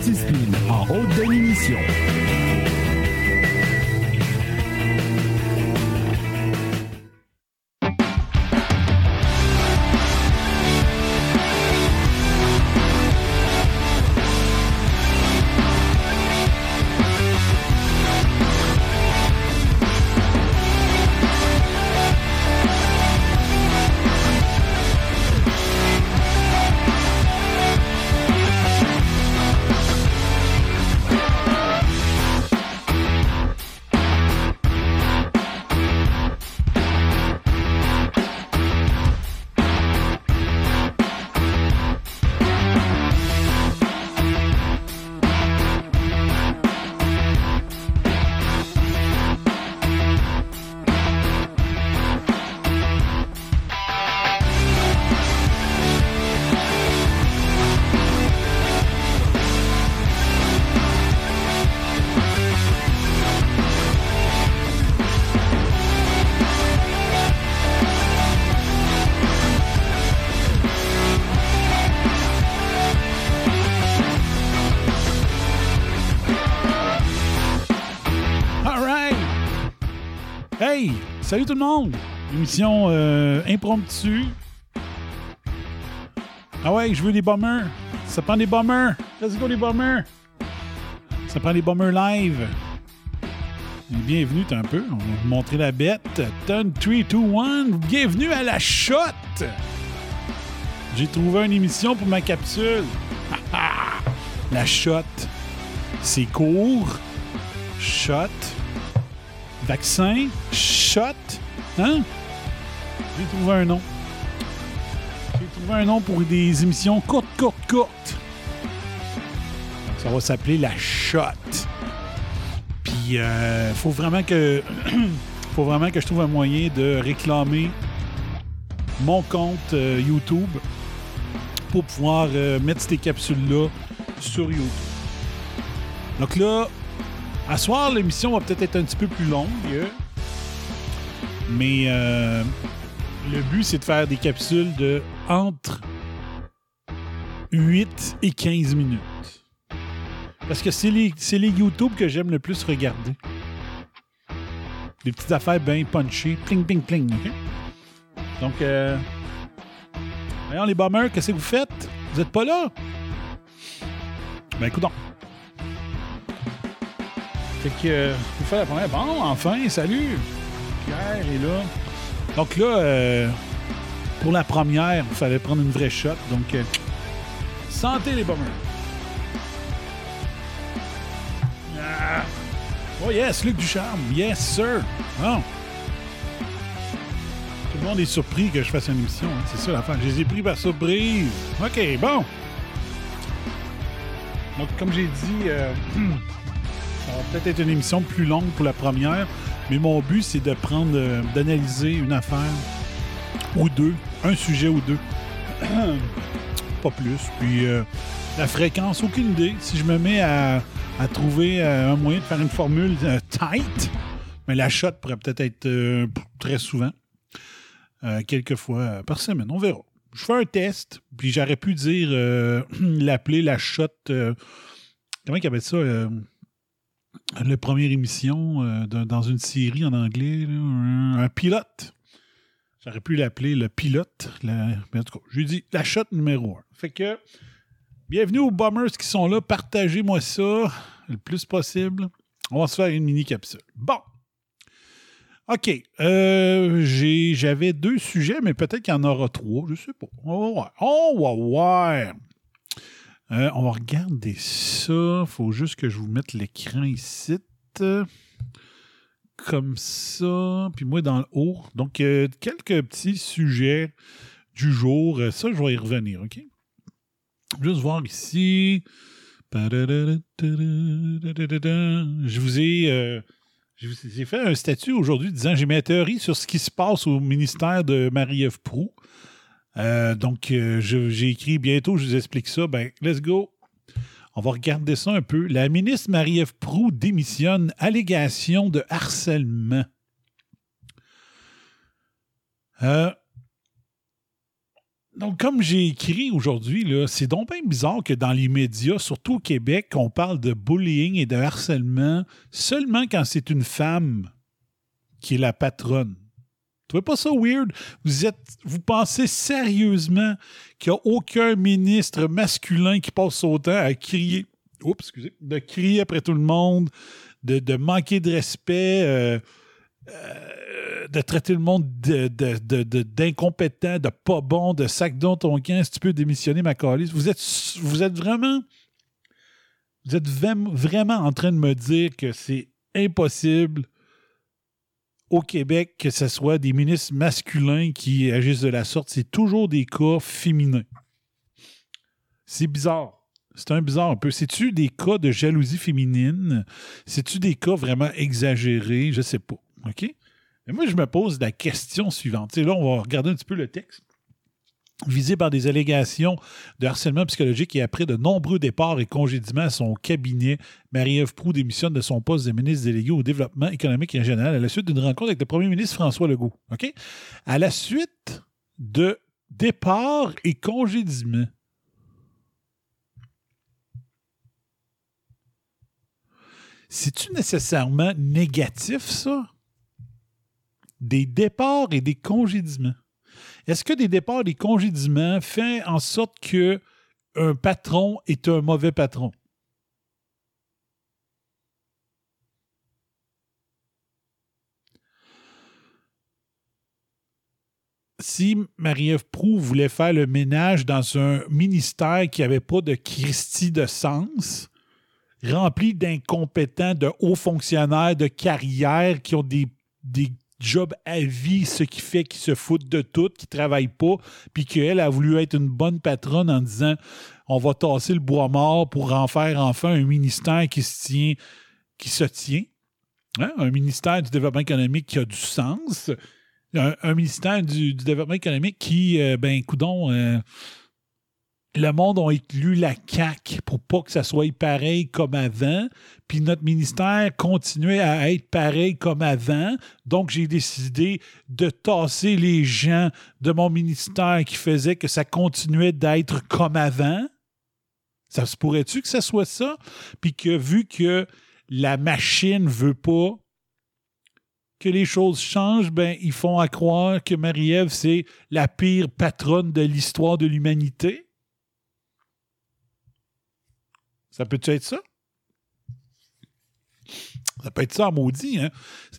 réseau anti-spin en haute définition. Salut tout le monde! Émission euh, impromptue. Ah ouais, je veux des bombers. Ça prend des bombers. Let's go, les bombers. Ça prend des bombers live. Bienvenue, un peu. On va vous montrer la bête. Turn 3, 2, 1. Bienvenue à la shot! J'ai trouvé une émission pour ma capsule. la shot. C'est court. Shot. Vaccin. Shot. Hein? J'ai trouvé un nom. J'ai trouvé un nom pour des émissions courtes, courtes, courtes. Ça va s'appeler la shot. Puis, euh, faut vraiment que. faut vraiment que je trouve un moyen de réclamer mon compte euh, YouTube pour pouvoir euh, mettre ces capsules-là sur YouTube. Donc là, à soir, l'émission va peut-être être un petit peu plus longue. Mais euh, le but, c'est de faire des capsules de entre 8 et 15 minutes. Parce que c'est les, les YouTube que j'aime le plus regarder. Des petites affaires bien punchées. Pling, pling, pling. Donc, euh, voyons les bombers, qu'est-ce que vous faites? Vous êtes pas là? Ben, écoute Fait que, euh, vous faites la première. Bon, enfin, salut! Pierre est là. Donc là, euh, pour la première, il fallait prendre une vraie shot. Donc, euh, santé les bombers! Ah. Oh yes, Luc Ducharme! Yes, sir! Bon. Tout le monde est surpris que je fasse une émission. hein. C'est ça l'affaire. Je les ai pris par surprise. OK, bon. Donc, comme j'ai dit, euh, peut-être être une émission plus longue pour la première, mais mon but, c'est de prendre, euh, d'analyser une affaire ou deux, un sujet ou deux. Pas plus. Puis, euh, la fréquence, aucune idée. Si je me mets à, trouver euh, un moyen de faire une formule tight, mais la shot pourrait peut-être être, très souvent. Quelques fois par semaine. On verra. Je fais un test, puis j'aurais pu dire l'appeler la shot. comment il appelle ça La première émission euh, dans une série en anglais, un, pilote. J'aurais pu l'appeler le pilote. je lui dis la shot numéro un. Fait que bienvenue aux bombers qui sont là. Partagez-moi ça le plus possible. On va se faire une mini capsule. Bon. OK. Euh, J'avais deux sujets, mais peut-être qu'il y en aura trois. Je sais pas. On va voir. On va voir. Euh, on va regarder ça. faut juste que je vous mette l'écran ici. Comme ça. Puis moi, dans le haut. Donc, euh, quelques petits sujets du jour. Euh, Ça, je vais y revenir, OK? Juste voir ici. Je vous ai... fait un statut aujourd'hui disant j'ai ma théorie sur ce qui se passe au ministère de Marie-Ève Proux. Euh, donc, euh, j'ai écrit bientôt, je vous explique ça. Ben, let's go. On va regarder ça un peu. La ministre Marie-Ève Proux démissionne. Allégation de harcèlement. Euh, donc, comme j'ai écrit aujourd'hui, c'est donc bien bizarre que dans les médias, surtout au Québec, on parle de bullying et de harcèlement seulement quand c'est une femme qui est la patronne. Trouvez pas ça weird? Vous, êtes, vous pensez sérieusement qu'il n'y a aucun ministre masculin qui passe son temps à crier, oups, excusez, de crier après tout le monde, de, manquer de respect, euh, euh, de traiter le monde d'incompétent, de, de, pas bon, de sac dans ton camp, si tu peux démissionner ma calice. Vous êtes, vous êtes vraiment. Vous êtes vraiment en train de me dire que c'est impossible au Québec que ce soit des ministres masculins qui agissent de la sorte. C'est toujours des cas féminins. C'est bizarre. C'est un bizarre un peu. C'est-tu des cas de jalousie féminine? C'est-tu des cas vraiment exagérés? Je sais pas. OK? Mais moi, je me pose la question suivante. là, on va regarder un petit peu le texte. Visé par des allégations de harcèlement psychologique et après de nombreux départs et congédiements à son cabinet, Marie-Ève Proux démissionne de son poste de ministre délégué au développement économique et régional à la suite d'une rencontre avec le premier ministre François Legault. À la suite de départs et congédiements. C'est-tu nécessairement négatif, ça? des départs et des congédiements. Est-ce que des départs des congédiements font en sorte que un patron est un mauvais patron? si Marie-Ève Proux voulait faire le ménage dans un ministère qui n'avait pas de Christie de sens, rempli d'incompétents, de hauts fonctionnaires, de carrières qui ont des, des job à vie, ce qui fait qu'ils se foutent de tout, qu'ils ne travaillent pas, puis qu'elle a voulu être une bonne patronne en disant on va tasser le bois mort pour en faire enfin un ministère qui se tient, qui se tient. Hein? Un ministère du développement économique qui a du sens. Un, ministère du, développement économique qui, euh, ben, coudon, euh, le monde a élu la CAQ pour pas que ça soit pareil comme avant. Puis notre ministère continuait à être pareil comme avant. Donc, j'ai décidé de tasser les gens de mon ministère qui faisaient que ça continuait d'être comme avant. Ça se pourrait-tu que ça soit ça? Puis que vu que la machine veut pas que les choses changent, ben, ils font à croire que Marie-Ève, c'est la pire patronne de l'histoire de l'humanité. Ça peut-tu être ça? Ça peut être ça, maudit. Hein?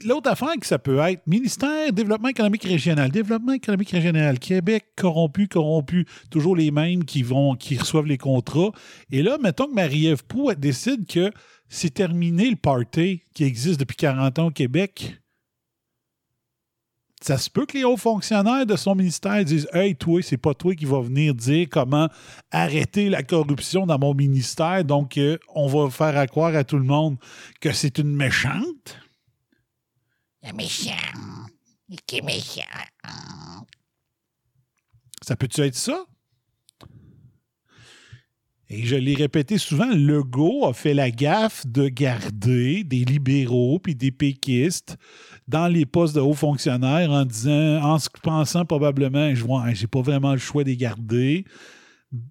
L'autre affaire que ça peut être, ministère Développement économique régional. Développement économique régional. Québec, corrompu, corrompu. Toujours les mêmes qui vont, qui reçoivent les contrats. Et là, mettons que Marie-Ève Pou décide que c'est terminé le party qui existe depuis 40 ans au Québec ça se peut que les hauts fonctionnaires de son ministère disent Hey, toi, c'est pas toi qui va venir dire comment arrêter la corruption dans mon ministère, donc euh, on va faire croire à tout le monde que c'est une méchante? La méchante. Qui méchant. Ça peut-tu être ça? Et je l'ai répété souvent, Legault a fait la gaffe de garder des libéraux puis des péquistes dans les postes de hauts fonctionnaires en disant, en se pensant probablement, je vois, j'ai pas vraiment le choix de les garder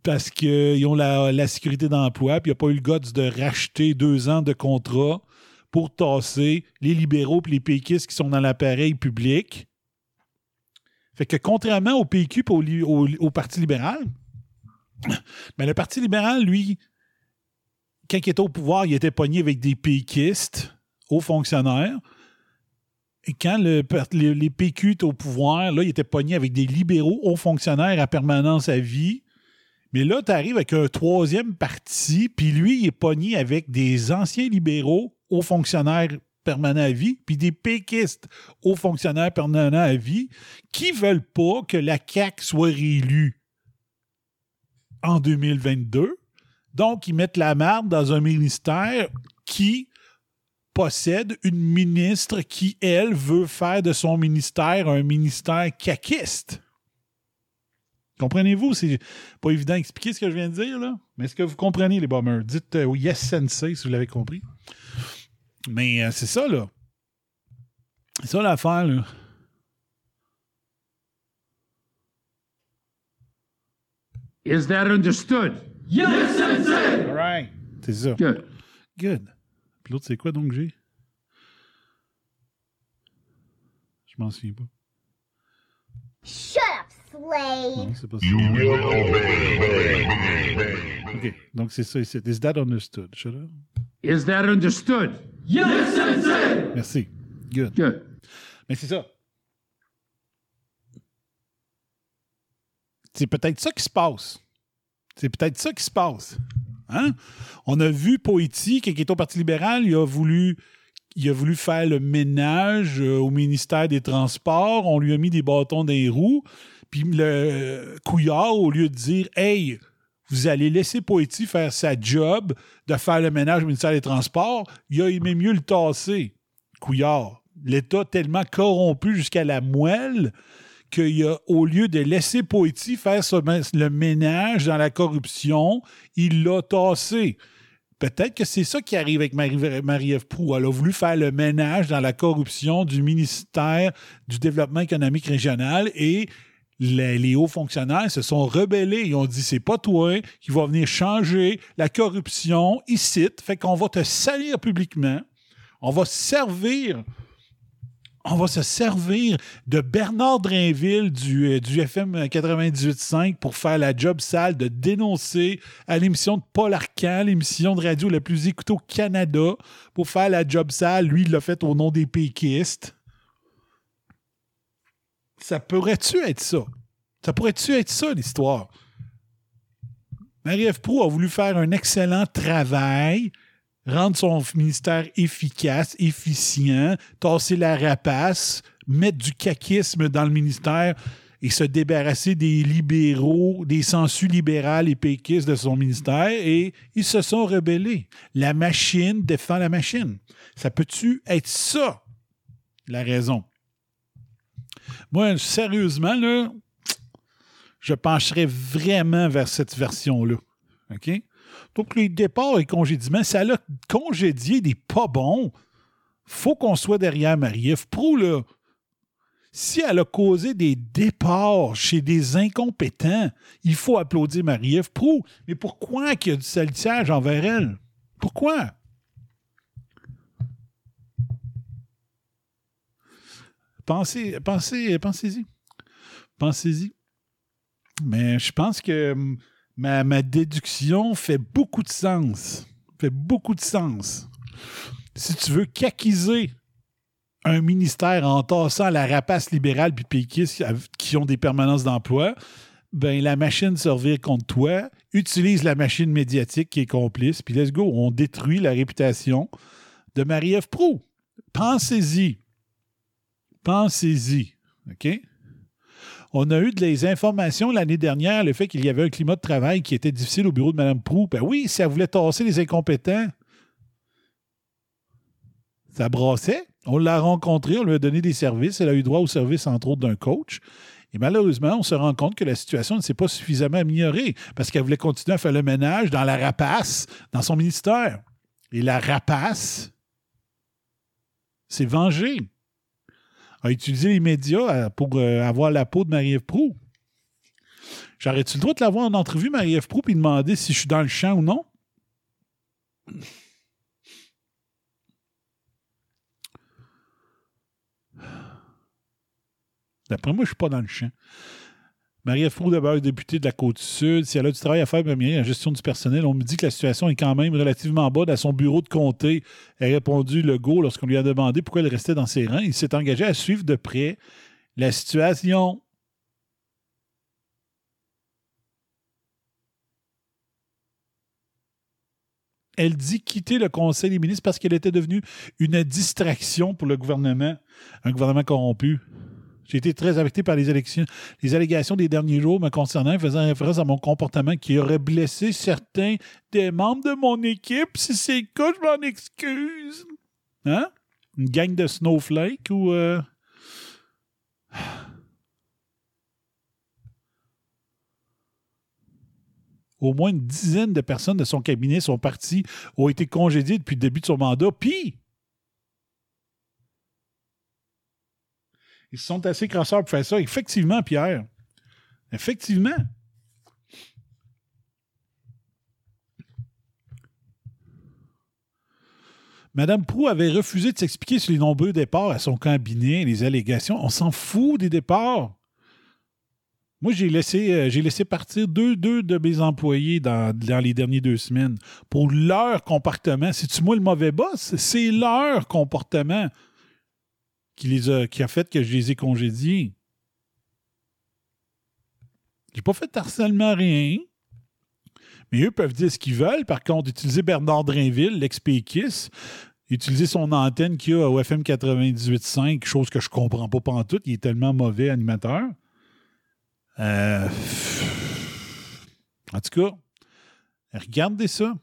parce qu'ils ont la, sécurité d'emploi, puis il n'y a pas eu le guts de racheter deux ans de contrat pour tasser les libéraux et les péquistes qui sont dans l'appareil public. Fait que contrairement au PQ et au Parti libéral, mais le Parti libéral, lui, quand il était au pouvoir, il était pogné avec des péquistes, hauts fonctionnaires. Et quand le, les, PQ étaient au pouvoir, là, il était pogné avec des libéraux hauts fonctionnaires à permanence à vie. Mais là, tu arrives avec un troisième parti, puis lui, il est pogné avec des anciens libéraux hauts fonctionnaires permanents à vie, puis des péquistes hauts fonctionnaires permanents à vie qui veulent pas que la CAQ soit réélue en 2022. Donc, ils mettent la merde dans un ministère qui possède une ministre qui, elle, veut faire de son ministère un ministère caquiste. Comprenez-vous? C'est pas évident d'expliquer ce que je viens de dire, là. Mais est-ce que vous comprenez, les bombers? Dites euh, yes, sensei, si vous l'avez compris. Mais euh, c'est ça, là. C'est ça l'affaire, là. Is that understood? All right. C'est ça. Good. Good. Puis l'autre, c'est quoi donc j'ai? Je m'en souviens pas. Shut up, slave. Non, c'est pas ça. OK. Donc, c'est ça ici. Is that understood? Shut up. Is that understood? Merci. Good. Good. Mais c'est ça. C'est peut-être ça qui se passe. C'est peut-être ça qui se passe. Hein? On a vu Poiti, qui est au Parti libéral, il a voulu, faire le ménage euh, au ministère des Transports. On lui a mis des bâtons dans les roues. Puis le euh, Couillard, au lieu de dire Hey, vous allez laisser Poiti faire sa job de faire le ménage au ministère des Transports, il a aimé mieux le tasser. Couillard. L'État tellement corrompu jusqu'à la moelle qu'il a, au lieu de laisser Poiti faire le ménage dans la corruption, il l'a tassé. Peut-être que c'est ça qui arrive avec Marie- Marie-Ève. Elle a voulu faire le ménage dans la corruption du ministère du Développement économique régional et les, les hauts fonctionnaires se sont rebellés. Ils ont dit c'est pas toi qui va venir changer la corruption ici. Fait qu'on va te salir publiquement. On va servir on va se servir de Bernard Drainville du, euh, du FM 98.5 pour faire la job sale de dénoncer à l'émission de Paul Arcan, l'émission de radio la plus écoutée au Canada, pour faire la job sale. Lui, il l'a fait au nom des péquistes. Ça pourrait-tu être ça? Ça pourrait-tu être ça, l'histoire? Marie-Ève Proux a voulu faire un excellent travail, rendre son ministère efficace, efficient, tasser la rapace, mettre du caquisme dans le ministère et se débarrasser des libéraux, des sensus libérales et péquistes de son ministère, et ils se sont rebellés. La machine défend la machine. Ça peut-tu être ça, la raison? Moi, sérieusement, je pencherais vraiment vers cette version-là. Donc, les départs et congédiements, ça a congédié des pas bons. faut qu'on soit derrière Marie-Ève. Si elle a causé des départs chez des incompétents, il faut applaudir Marie-Ève. Mais pourquoi qu'il y a du salissage envers elle? Pourquoi? Pensez, pensez, pensez-y. Pensez-y. Mais je pense que hum, ma, ma déduction fait beaucoup de sens. Fait beaucoup de sens. Si tu veux caquiser un ministère en tassant la rapace libérale puis péquiste qui ont des permanences d'emploi, ben la machine servir contre toi, utilise la machine médiatique qui est complice, puis let's go, on détruit la réputation de Marie-Ève Proux. Pensez-y. Pensez-y. OK? On a eu des informations l'année dernière, le fait qu'il y avait un climat de travail qui était difficile au bureau de Mme Proux. Ben oui, si elle voulait tasser les incompétents, ça brassait. On l'a rencontrée, on lui a donné des services. Elle a eu droit aux services, entre autres, d'un coach. Et malheureusement, on se rend compte que la situation ne s'est pas suffisamment améliorée parce qu'elle voulait continuer à faire le ménage dans la rapace, dans son ministère. Et la rapace s'est vengée. A utilisé les médias pour euh, avoir la peau de Marie-Ève Proux. J'aurais-tu le droit de l'avoir en entrevue, Marie-Ève Proux, puis demander si je suis dans le champ ou non? D'après moi, je ne suis pas dans le champ. Marie-Ève Proux, d'abord députée de la Côte-Sud, si elle a du travail à faire, bien, bien, en gestion du personnel, on me dit que la situation est quand même relativement bonne à son bureau de comté. Elle a répondu le go lorsqu'on lui a demandé pourquoi elle restait dans ses rangs. Il s'est engagé à suivre de près la situation. Elle dit quitter le Conseil des ministres parce qu'elle était devenue une distraction pour le gouvernement, un gouvernement corrompu. J'ai été très affecté par les élections, les allégations des derniers jours me concernant, faisant référence à mon comportement qui aurait blessé certains des membres de mon équipe. Si c'est le cas, je m'en excuse. Hein? Une gang de snowflakes ou. euh, Au moins une dizaine de personnes de son cabinet sont parties, ont été congédiées depuis le début de son mandat. Puis, Ils sont assez crasseurs pour faire ça. Effectivement, Pierre. Effectivement. Madame Prou avait refusé de s'expliquer sur les nombreux départs à son cabinet les allégations. On s'en fout des départs. Moi, j'ai laissé, euh, partir deux, deux de mes employés dans, les dernières deux semaines pour leur comportement. C'est-tu moi le mauvais boss? C'est leur comportement qui, les a, qui a fait que je les ai congédiés. J'ai pas fait de harcèlement, rien. Mais eux peuvent dire ce qu'ils veulent. Par contre, utiliser Bernard Drainville, l'ex-péquiste, utiliser son antenne qu'il a au FM 98.5, chose que je comprends pas pantoute, il est tellement mauvais animateur. Euh, En tout cas, regardez ça.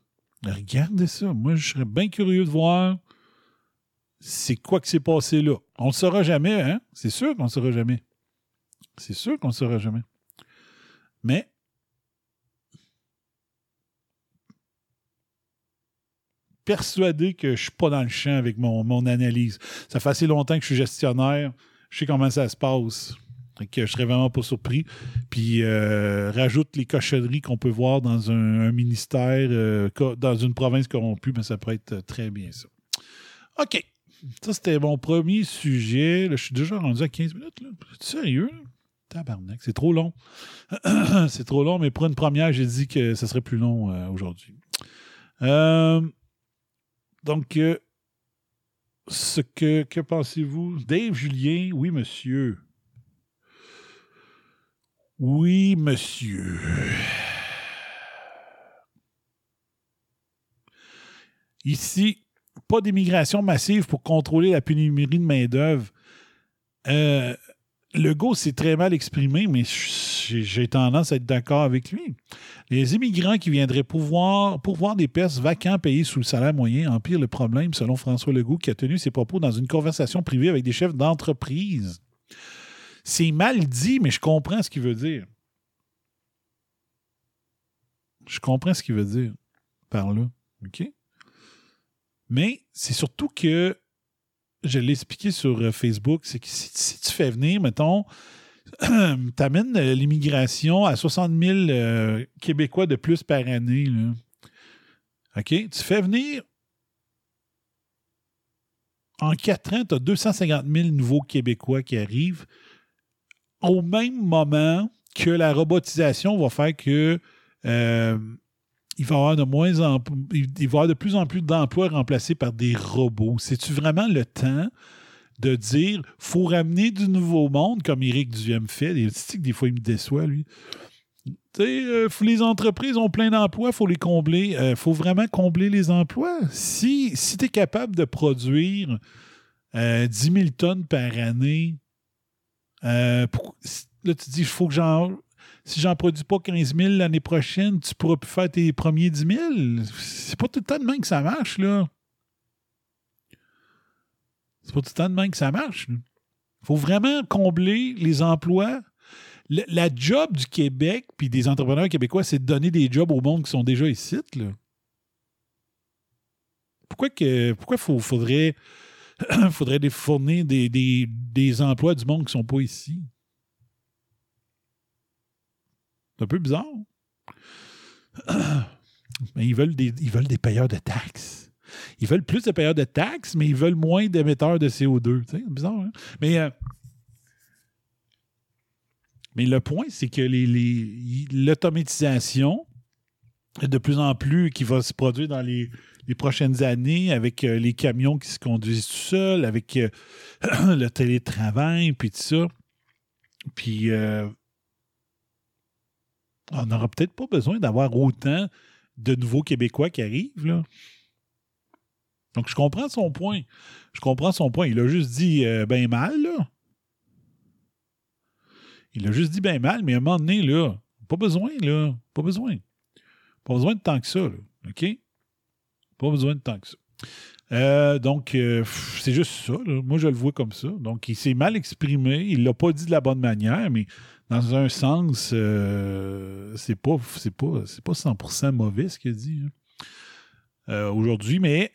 Regardez ça. Moi, je serais bien curieux de voir c'est quoi qui s'est passé là? On ne le saura jamais, hein? C'est sûr qu'on ne le saura jamais. C'est sûr qu'on ne le saura jamais. Mais persuadé que je ne suis pas dans le champ avec mon, analyse. Ça fait assez longtemps que je suis gestionnaire. Je sais comment ça se passe. Que je serais vraiment pas surpris. Puis euh, rajoute les cochonneries qu'on peut voir dans un, ministère, euh, dans une province corrompue, mais ça pourrait être très bien ça. OK. Ça, c'était mon premier sujet. Je suis déjà rendu à 15 minutes. Là. Sérieux? Tabarnak, c'est trop long. c'est trop long, mais pour une première, j'ai dit que ce serait plus long euh, aujourd'hui. Euh, donc, euh, ce que, que pensez-vous? Dave Julien, oui, monsieur. Oui, monsieur. Ici, pas d'immigration massive pour contrôler la pénurie de main-d'œuvre. Euh, Legault s'est très mal exprimé, mais j'ai tendance à être d'accord avec lui. Les immigrants qui viendraient pouvoir, pourvoir des postes vacants payés sous le salaire moyen empirent le problème, selon François Legault, qui a tenu ses propos dans une conversation privée avec des chefs d'entreprise. C'est mal dit, mais je comprends ce qu'il veut dire. Je comprends ce qu'il veut dire par là. OK? Mais c'est surtout que je l'ai expliqué sur euh, Facebook, c'est que si, tu fais venir, mettons, tu amènes l'immigration à 60 000 euh, Québécois de plus par année. OK? Tu fais venir. En quatre ans, tu as 250 000 nouveaux Québécois qui arrivent au même moment que la robotisation va faire que euh, il va y avoir de moins en il va de plus en plus d'emplois remplacés par des robots. C'est-tu vraiment le temps de dire faut ramener du nouveau monde comme Éric Duhem fait? Des, que des fois, il me déçoit, lui. Euh, les entreprises ont plein d'emplois, il faut les combler. Il faut vraiment combler les emplois. Si, si tu es capable de produire euh, 10 000 tonnes par année, euh, là, tu dis, il faut que j'en. Si j'en produis pas 15 000 l'année prochaine, tu pourras plus faire tes premiers 10 000. C'est pas tout le temps de même que ça marche, là. C'est pas tout le temps de même que ça marche. Il faut vraiment combler les emplois. La job du Québec puis des entrepreneurs québécois, c'est de donner des jobs au monde qui sont déjà ici. Pourquoi que pourquoi faut- faudrait, faudrait fournir des, des- des emplois du monde qui sont pas ici? C'est un peu bizarre. Mais ils veulent des, ils veulent des payeurs de taxes. Ils veulent plus de payeurs de taxes, mais ils veulent moins d'émetteurs de CO2. Tu sais, c'est bizarre, hein? Mais, euh, mais le point, c'est que les- les- l'automatisation, de plus en plus, qui va se produire dans les, les prochaines années avec euh, les camions qui se conduisent tout seuls, avec euh, le télétravail, puis tout ça. Puis, euh, on n'aura peut-être pas besoin d'avoir autant de nouveaux Québécois qui arrivent, là. Donc, je comprends son point. Je comprends son point. Il a juste dit bien mal, là. Il a juste dit bien mal, mais à un moment donné, là, pas besoin, là. Pas besoin. Pas besoin de tant que ça. OK? Pas besoin de tant que ça. Euh, donc, euh, c'est juste ça. Moi, je le vois comme ça. Donc, il s'est mal exprimé. Il l'a pas dit de la bonne manière, mais dans un sens, euh, c'est pas, pas, pas 100% mauvais ce qu'il a dit hein, euh, aujourd'hui. Mais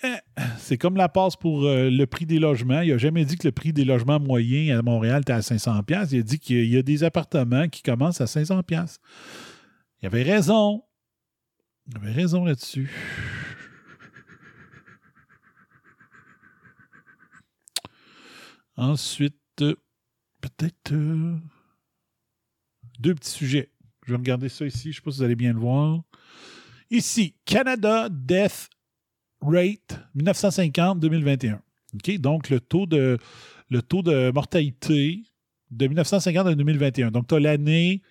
c'est comme la passe pour le prix des logements. Il n'a jamais dit que le prix des logements moyens à Montréal était à 500 pièces. Il a dit qu'il y a des appartements qui commencent à 500 pièces. Il avait raison. Il avait raison là-dessus. Ensuite, peut-être euh, deux petits sujets. Je vais regarder ça ici. Je ne sais pas si vous allez bien le voir. Ici, Canada Death Rate 1950-2021. OK? Donc, le taux de, le mortalité de 1950 à 2021. Donc, tu as l'année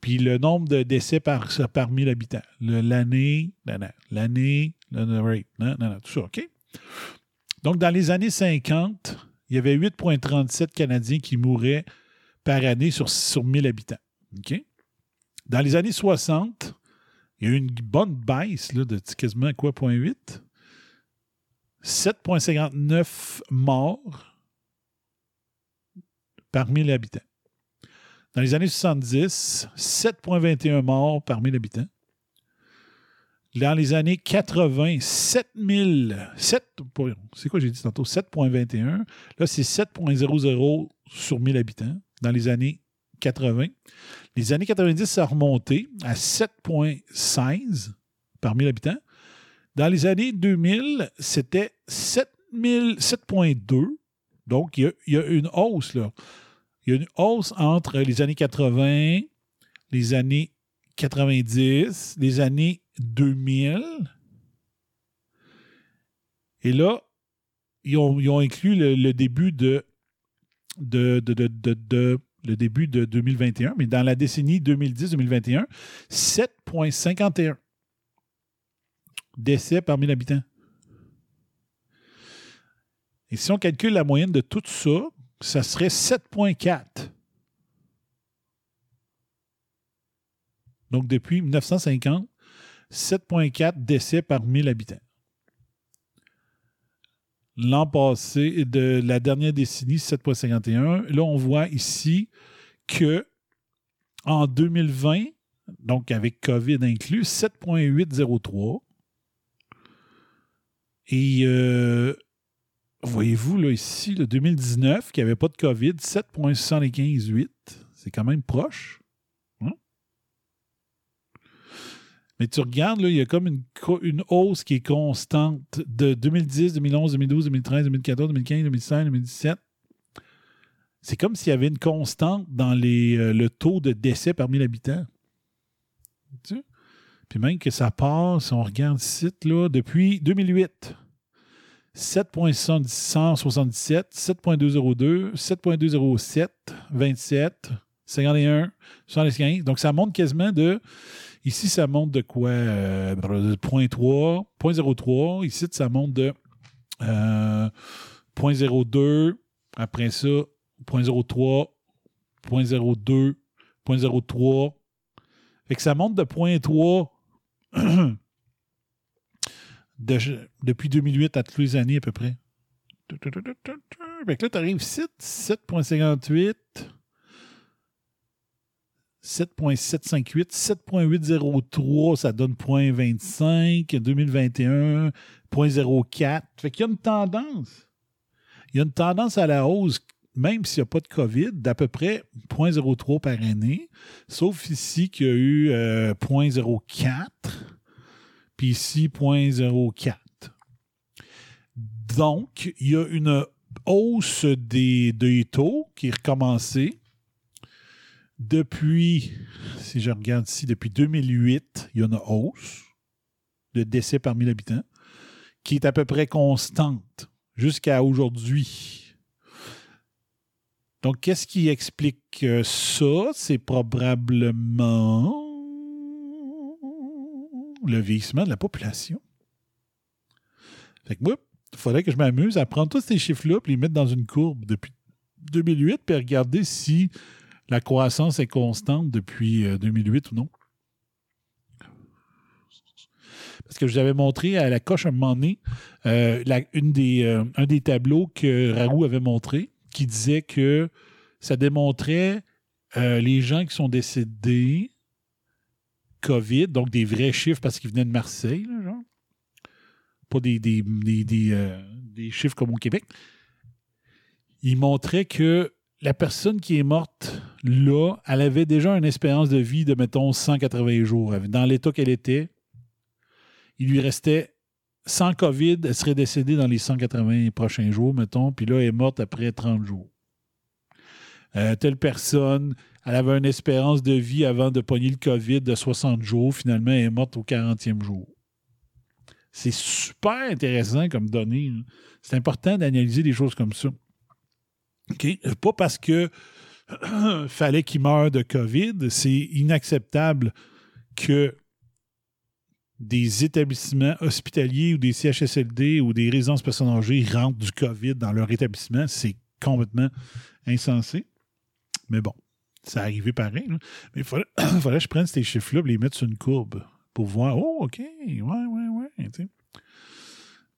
puis le nombre de décès par, par 1000 habitants. L'année, l'année, le rate, tout ça, OK? Donc, dans les années 50, il y avait 8,37 Canadiens qui mouraient par année sur, sur 1000 habitants. Dans les années 60, il y a eu une bonne baisse de quasiment quoi, 0,8? 7,59 morts par 1000 habitants. Dans les années 70, 7,21 morts par 1000 habitants. Dans les années 80, 7000, 7, c'est quoi j'ai dit tantôt? 7,21. Là, c'est 7,00 sur 1000 habitants dans les années 80. Les années 90, ça a remonté à 7,16 par 1000 habitants. Dans les années 2000, c'était 7000 7,2. Donc, il y, y a une hausse, là. Il y a une hausse entre les années 80, les années 90, les années 2000. Et là, ils ont, inclus le, début de- le début de 2021, mais dans la décennie 2010-2021, 7,51 décès par 1000 habitants. Et si on calcule la moyenne de tout ça, ça serait 7,4. Donc, depuis 1950, 7,4 décès par 1000 habitants. L'an passé, de la dernière décennie, 7,51. Là, on voit ici que en 2020, donc avec COVID inclus, 7,803. Et euh, voyez-vous, là, ici, le 2019, qui n'avait pas de COVID, 7,758. C'est quand même proche. Hein? Mais tu regardes, là, il y a comme une, hausse qui est constante de 2010, 2011, 2012, 2013, 2014, 2015, 2016, 2017. C'est comme s'il y avait une constante dans les, euh, le taux de décès par 1000 habitants. Tu sais? Puis même que ça part, si on regarde le site, là, depuis 2008, 7.177, 7.202, 7.207, 27, 51, 75. Donc, ça monte quasiment de... Ici, ça monte de quoi? Euh, 0.3, 0.03. Ici, ça monte de euh, 0.02. Après ça, 0.03, 0.02, 0.03. Fait que ça monte de 0.3 de- depuis 2008 à toutes les années à peu près. Fait que là, tu arrives ici, 7.58, 7.758, 7.803, ça donne 0.25, 2021, 0.04. Fait qu'il y a une tendance. Il y a une tendance à la hausse, même s'il n'y a pas de COVID, d'à peu près 0.03 par année, sauf ici qu'il y a eu euh, 0.04 puis ici 0.04. Donc, il y a une hausse des, des taux qui est recommencée depuis, si je regarde ici, depuis 2008, il y a une hausse de décès par 1000 habitants qui est à peu près constante jusqu'à aujourd'hui. Donc, qu'est-ce qui explique euh, ça? C'est probablement le vieillissement de la population. Fait que moi, il faudrait que je m'amuse à prendre tous ces chiffres-là et les mettre dans une courbe depuis 2008 puis regarder si la croissance est constante depuis euh, 2008 ou non? Parce que je vous avais montré à la coche un moment donné euh, euh, un des tableaux que Raoult avait montré qui disait que ça démontrait euh, les gens qui sont décédés COVID, donc des vrais chiffres parce qu'ils venaient de Marseille. Pas des, euh, des chiffres comme au Québec. Il montrait que la personne qui est morte là, elle avait déjà une espérance de vie de, mettons, 180 jours. Dans l'état qu'elle était, il lui restait sans COVID, elle serait décédée dans les 180 prochains jours, mettons, puis là, elle est morte après 30 jours. Euh, telle personne, elle avait une espérance de vie avant de pogner le COVID de 60 jours, finalement, elle est morte au 40e jour. C'est super intéressant comme données. hein. C'est important d'analyser des choses comme ça. Euh, Pas parce que fallait qu'il meure de COVID, c'est inacceptable que des établissements hospitaliers ou des CHSLD ou des résidences personnes âgées rentrent du COVID dans leur établissement. C'est complètement insensé. Mais bon, ça arrivé pareil. Mais il fallait, que je prenne ces chiffres-là et les mettre sur une courbe pour voir, oh, OK, ouais, ouais, ouais.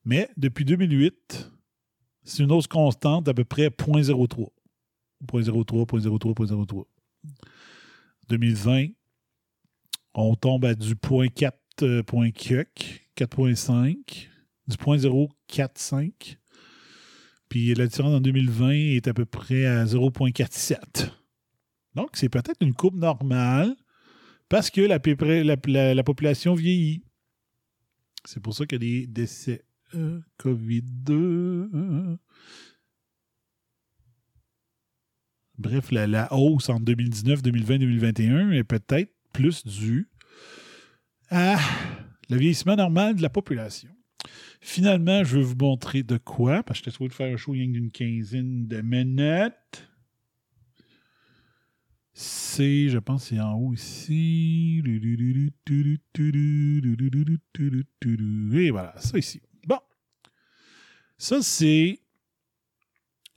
Mais depuis 2008, c'est une hausse constante d'à peu près 0.03. 0.03, 0.03, 0.03. 2020, on tombe à du 0.4, euh, point quelques, 4.5, du 0.045. Puis la différence en 2020 est à peu près à 0.47. Donc, c'est peut-être une courbe normale parce que la, la- la- la population vieillit. C'est pour ça qu'il y a des décès euh, COVID-2. Bref, la, hausse en 2019, 2020, 2021 est peut-être plus due à le vieillissement normal de la population. Finalement, je vais vous montrer de quoi, parce que j'étais supposé de faire un show rien que d'une quinzaine de minutes. C'est, je pense, c'est en haut ici. Et voilà, ça ici. Ça, c'est.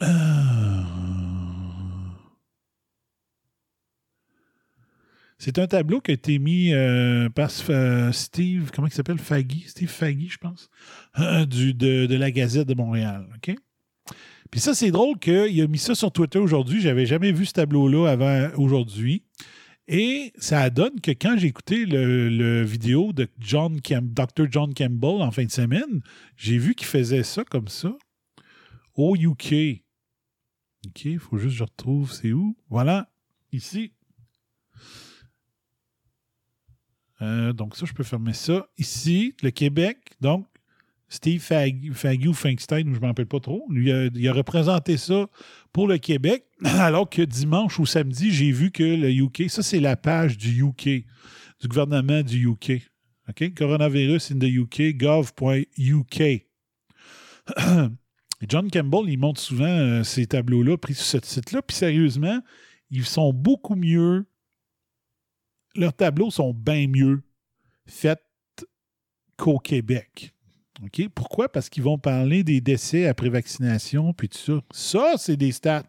euh, C'est un tableau qui a été mis euh, par euh, Steve, comment il s'appelle? Faggy Steve Faggy, je pense, du, de, la Gazette de Montréal. Puis ça, c'est drôle qu'il a mis ça sur Twitter aujourd'hui. J'avais jamais vu ce tableau-là avant aujourd'hui. Et ça donne que quand j'ai écouté le, vidéo de John Camp- Dr. John Campbell en fin de semaine, j'ai vu qu'il faisait ça comme ça au UK. OK, il faut juste que je retrouve c'est où? Voilà, ici. Euh, donc ça, je peux fermer ça. Ici, le Québec, donc Steve Fag- Faggy ou Finkstein, je ne me rappelle pas trop, lui, a- il a représenté ça pour le Québec, alors que dimanche ou samedi, j'ai vu que le UK, ça c'est la page du UK, du gouvernement du UK. OK? Coronavirus in the UK, gov.uk. John Campbell, il montre souvent euh, ces tableaux-là pris sur ce site-là, puis sérieusement, ils sont beaucoup mieux. Leurs tableaux sont bien mieux faits qu'au Québec. Pourquoi? Parce qu'ils vont parler des décès après vaccination, puis tout ça. Ça, c'est des stats.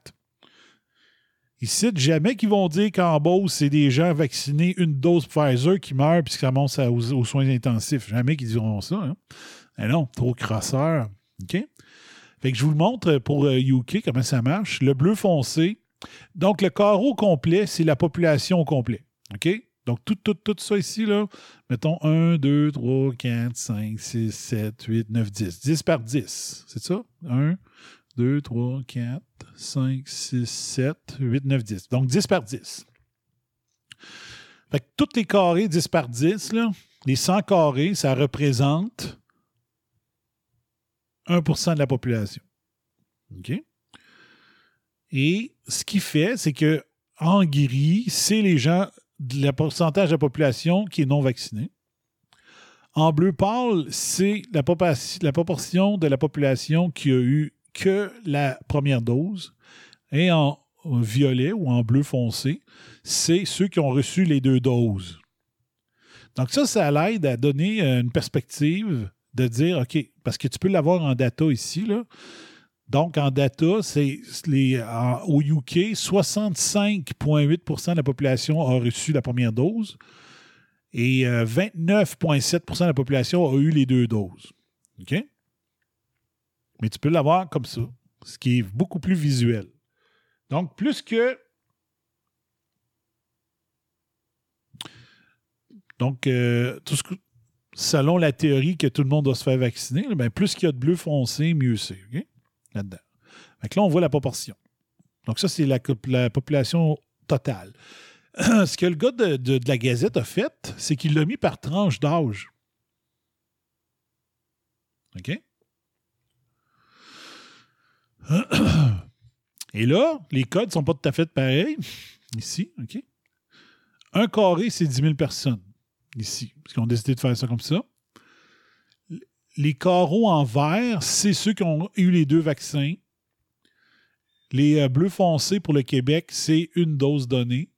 Ils citent jamais qu'ils vont dire qu'en Beauce, c'est des gens vaccinés une dose Pfizer qui meurent puis ça commence à- aux, aux soins intensifs. Jamais qu'ils diront ça. Hein? Mais non, trop crosseur. OK? Fait que je vous le montre pour euh, UK, comment ça marche. Le bleu foncé. Donc, le carreau complet, c'est la population au complet. OK? Donc, tout, ça ici, mettons 1, 2, 3, 4, 5, 6, 7, 8, 9, 10. 10 par 10. C'est ça? 1, 2, 3, 4, 5, 6, 7, 8, 9, 10. Donc, 10 par 10. Fait que tous les carrés 10 par 10, là, les 100 carrés, ça représente 1% de la population. OK? Et ce qui fait, c'est que en gris, c'est les gens, le pourcentage de la population qui est non vaccinée. En bleu pâle, c'est la, proportion de la population qui a eu que la première dose. Et en violet ou en bleu foncé, c'est ceux qui ont reçu les deux doses. Donc ça, ça l'aide à donner euh, une perspective de dire, OK, parce que tu peux l'avoir en data ici, là. Donc, en data, c'est au UK, 65,8% de la population a reçu la première dose et euh, 29,7% de la population a eu les deux doses. OK? Mais tu peux l'avoir comme ça, ce qui est beaucoup plus visuel. Donc, plus que. Donc, euh, selon la théorie que tout le monde doit se faire vacciner, ben, plus qu'il y a de bleu foncé, mieux c'est. OK? Là-dedans. Là, on voit la proportion. Donc, ça, c'est la, population totale. Ce que le gars de la Gazette a fait, c'est qu'il l'a mis par tranche d'âge. OK? Et là, les codes sont pas tout à fait pareils. Ici, OK? Un carré, c'est 10 000 personnes. Ici, parce qu'ils ont décidé de faire ça comme ça. Les carreaux en vert, c'est ceux qui ont eu les deux vaccins. Les euh, bleus foncés pour le Québec, c'est une dose donnée.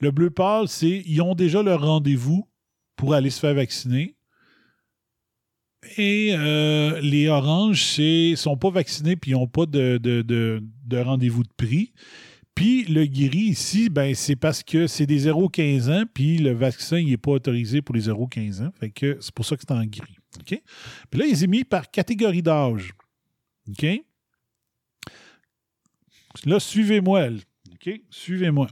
Le bleu pâle, c'est ils ont déjà leur rendez-vous pour aller se faire vacciner. Et euh, les oranges, c'est sont pas vaccinés puis ils n'ont pas de, de, de- de rendez-vous de prix. Puis le gris ici, ben, c'est parce que c'est des 0-15 ans, puis le vaccin n'est pas autorisé pour les 0-15 ans. C'est pour ça que c'est en gris. OK? Puis là, ils ont mis par catégorie d'âge. OK? Là, suivez-moi. OK? Suivez-moi.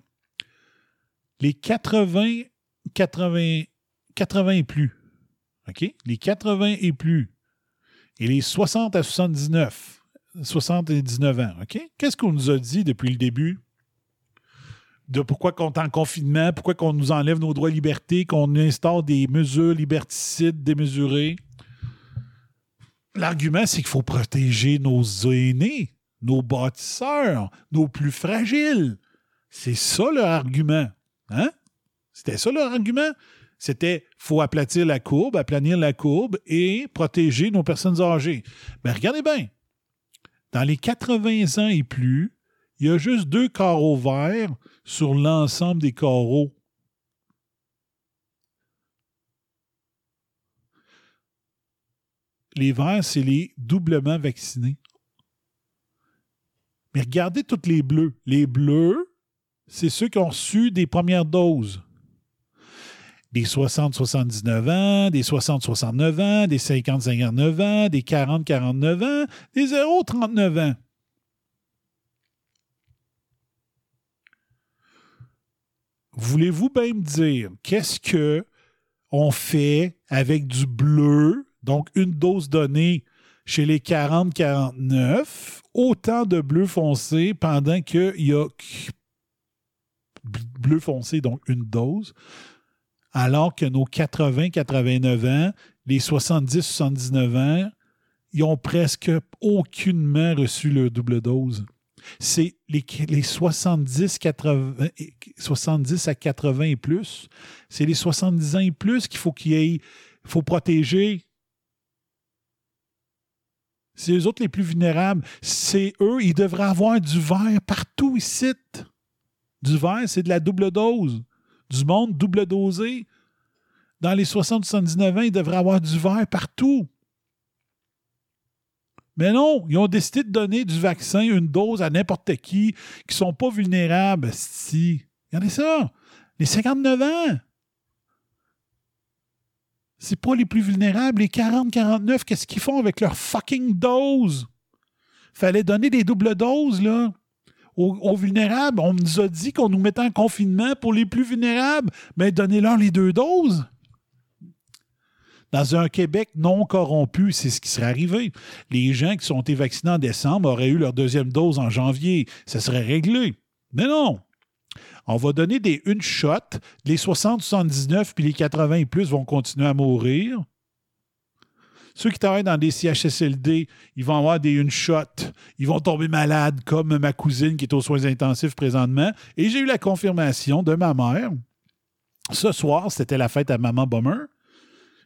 Les 80, 80, 80 et plus. OK? Les 80 et plus. Et les 60 à 79. 79 ans. OK? Qu'est-ce qu'on nous a dit depuis le début? De pourquoi qu'on est en confinement, pourquoi qu'on nous enlève nos droits et libertés, qu'on instaure des mesures liberticides démesurées? L'argument, c'est qu'il faut protéger nos aînés, nos bâtisseurs, nos plus fragiles. C'est ça leur argument. Hein? C'était ça leur argument? C'était faut aplatir la courbe, aplanir la courbe et protéger nos personnes âgées. Mais regardez bien. Dans les 80 ans et plus, il y a juste deux carreaux verts sur l'ensemble des carreaux. Les verts, c'est les doublement vaccinés. Mais regardez toutes les bleus. Les bleus, c'est ceux qui ont reçu des premières doses. Des 60-79 ans, des 60-69 ans, des 50-59 ans, des 40-49 ans, des 0-39 ans. Voulez-vous bien me dire qu'est-ce que on fait avec du bleu, donc une dose donnée chez les 40-49, autant de bleu foncé pendant qu'il y a bleu foncé, donc une dose, alors que nos 80-89 ans, les 70-79 ans, ils ont presque aucunement reçu leur double dose. C'est les, les 70, 80, 70 à 80 et plus. C'est les 70 ans et plus qu'il faut qu'il faut protéger. C'est eux autres les plus vulnérables. C'est eux, ils devraient avoir du verre partout ici. Du verre, c'est de la double dose. Du monde double dosé. Dans les 60-79 ans, ils devraient avoir du verre partout. Mais non, ils ont décidé de donner du vaccin, une dose à n'importe qui, qui ne sont pas vulnérables. Si. Regardez ça. Les 59 ans. C'est pas les plus vulnérables. Les 40-49, qu'est-ce qu'ils font avec leur fucking dose? Fallait donner des doubles doses, là. Aux, vulnérables. On nous a dit qu'on nous mettait en confinement pour les plus vulnérables. Mais donnez-leur les deux doses. Dans un Québec non corrompu, c'est ce qui serait arrivé. Les gens qui sont été vaccinés en décembre auraient eu leur deuxième dose en janvier. Ça serait réglé. Mais non. On va donner des une shot. Les 60-79 puis les 80 et plus vont continuer à mourir. Ceux qui travaillent dans des CHSLD, ils vont avoir des une shot. Ils vont tomber malades, comme ma cousine qui est aux soins intensifs présentement. Et j'ai eu la confirmation de ma mère. Ce soir, c'était la fête à Maman Bomber.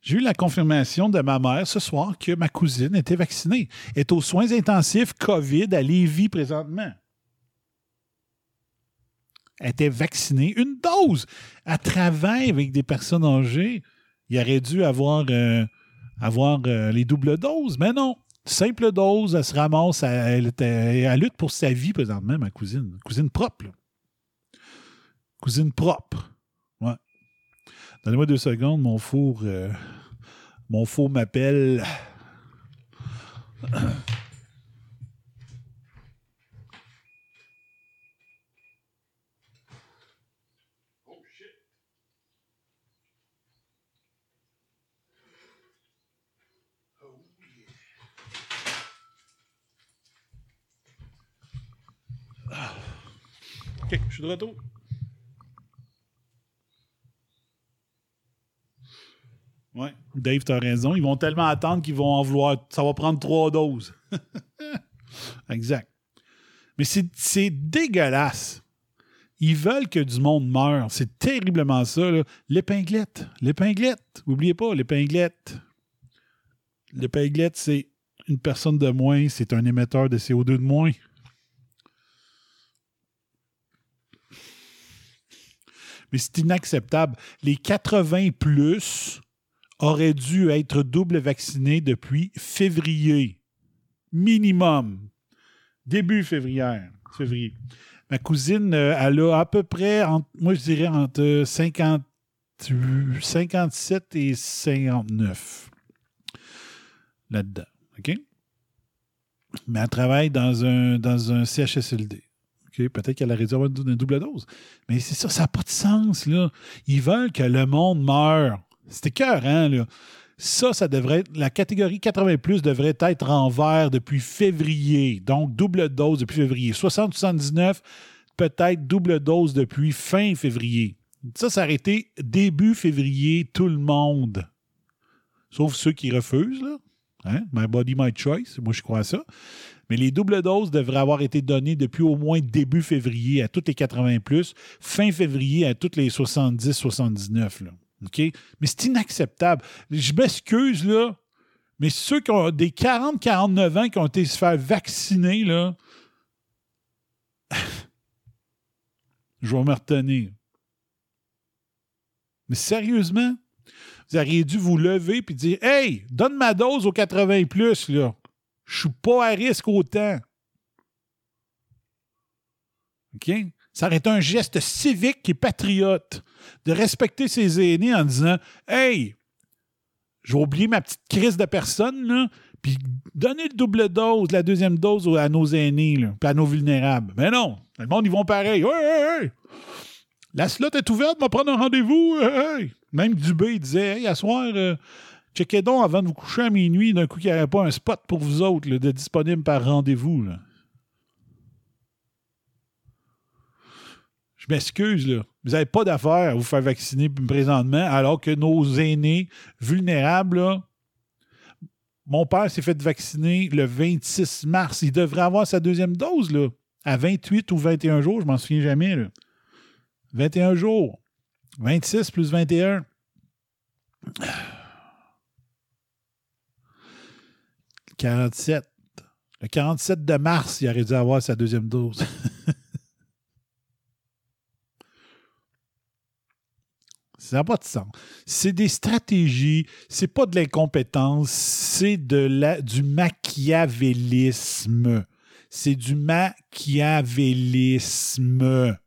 J'ai eu la confirmation de ma mère ce soir que ma cousine était vaccinée. Est aux soins intensifs COVID à Lévis présentement. Était vaccinée, une dose. Elle travaille avec des personnes âgées. Il aurait dû avoir, euh, avoir euh, les doubles doses, mais non. Simple dose, elle se ramasse, elle lutte pour sa vie présentement, ma cousine. Cousine propre. là. Cousine propre. Ouais. Donnez-moi deux secondes, mon four. euh, mon four m'appelle. OK, je suis de retour. Ouais. Dave, t'as raison. Ils vont tellement attendre qu'ils vont en vouloir. Ça va prendre trois doses. exact. Mais c'est dégueulasse. Ils veulent que du monde meure. C'est terriblement ça. L'épinglette. L'épinglette. N'oubliez pas, l'épinglette. L'épinglette, c'est une personne de moins. C'est un émetteur de CO2 de moins. Mais c'est inacceptable. Les 80 plus auraient dû être double vaccinés depuis février. Minimum. Début février. février. Ma cousine, euh, elle a à peu près, entre- moi je dirais entre 50 57 et 59 là-dedans. OK? Mais elle travaille dans un, dans un CHSLD. Peut-être qu'elle a réservé une double dose. Mais c'est ça, ça n'a pas de sens, là. Ils veulent que le monde meure. C'était cœur, hein, là. Ça, ça devrait être. La catégorie 80 plus devrait être en vert depuis février. Donc, double dose depuis février. 60-79, peut-être double dose depuis fin février. Ça, ça aurait été début février, tout le monde. Sauf ceux qui refusent, là. Hein? My body, my choice. Moi, je crois à ça. Mais les doubles doses devraient avoir été données depuis au moins début février à toutes les 80 plus, fin février à toutes les 70-79. là. OK? Mais c'est inacceptable. Je m'excuse, là, mais ceux qui ont des 40-49 ans qui ont été se faire vacciner, là, je vais me retenir. Mais sérieusement, vous auriez dû vous lever et dire Hey, donne ma dose aux 80 plus, là. Je suis pas à risque autant. OK? Ça aurait été un geste civique et patriote de respecter ses aînés en disant Hey, j'ai oublié ma petite crise de personne, puis donner le double dose, la deuxième dose à nos aînés, puis à nos vulnérables. Mais non, le monde, ils vont pareil. Hey, hey, hey! La slot est ouverte, va prendre un rendez-vous. Même Dubé, disait Hey, à euh, checkez donc avant de vous coucher à minuit, d'un coup, qu'il n'y avait pas un spot pour vous autres de disponible par rendez-vous. Je m'excuse, là. Vous n'avez pas d'affaire à vous faire vacciner présentement, alors que nos aînés vulnérables, mon père s'est fait vacciner le 26 mars. Il devrait avoir sa deuxième dose, là, à 28 ou 21 jours, je m'en souviens jamais, là. 21 jours. 26 plus 21. « 47. Le 47 de mars, il aurait dû avoir sa deuxième dose. Ça n'a pas de sens. C'est des stratégies, c'est pas de l'incompétence, c'est du machiavélisme. C'est du machiavélisme.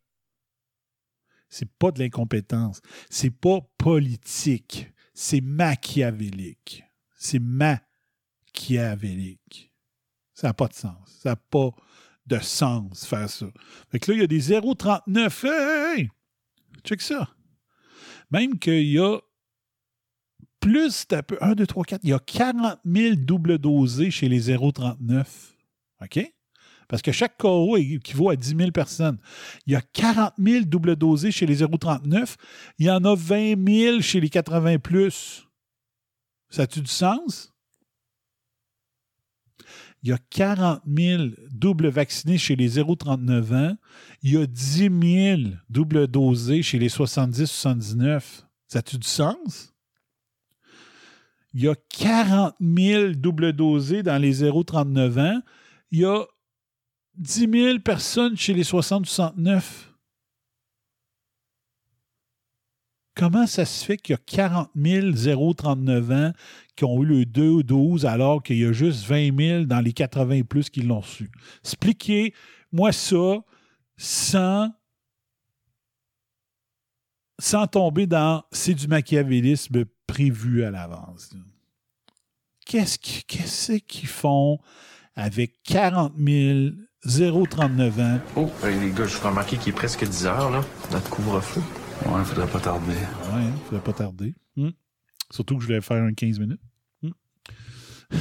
C'est pas de l'incompétence. C'est pas politique. C'est machiavélique. C'est machiavélique. Ça n'a pas de sens. Ça n'a pas de sens faire ça. Fait que là, il y a des 0,39. Hey, hey! Check ça. Même qu'il y a plus d'un peu. 1, 2, 3, 4. Il y a 40 000 double dosés chez les 0,39. OK? Parce que chaque KO équivaut à 10 000 personnes. Il y a 40 000 double dosés chez les 0,39. Il y en a 20 000 chez les 80 plus. Ça a-tu du sens? Il y a 40 000 doubles vaccinés chez les 0,39 ans. Il y a 10 000 doubles dosés chez les 70-79. Ça a-tu du sens? Il y a 40 000 doubles dosés dans les 0,39 ans. Il y a 10 000 personnes chez les 60-69. Comment ça se fait qu'il y a 40 000 039 ans qui ont eu le 2 ou 12 alors qu'il y a juste 20 000 dans les 80 et plus qui l'ont reçu? Expliquez-moi ça sans, sans tomber dans c'est du machiavélisme prévu à l'avance. Qu'est-ce qui- qu'est-ce qu'ils font avec 40 000 039 ans? Oh, les gars, je vous remarqué qu'il est presque 10 heures, là, notre couvre-feu. Ouais, faudrait pas tarder. Ouais, il ne faudrait pas tarder. Hmm. Surtout que je voulais faire un 15 minutes. Hmm.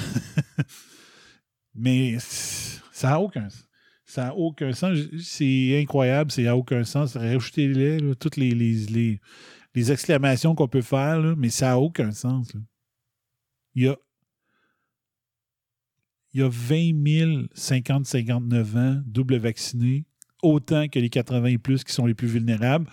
Mais ça n'a aucun ça a aucun sens. C'est incroyable, c'est à aucun sens. Rajoutez-les, toutes les, les, les, exclamations qu'on peut faire, mais ça n'a aucun sens. Il y a, il y a 20 000 50-59 ans double vaccinés, autant que les 80 et plus qui sont les plus vulnérables.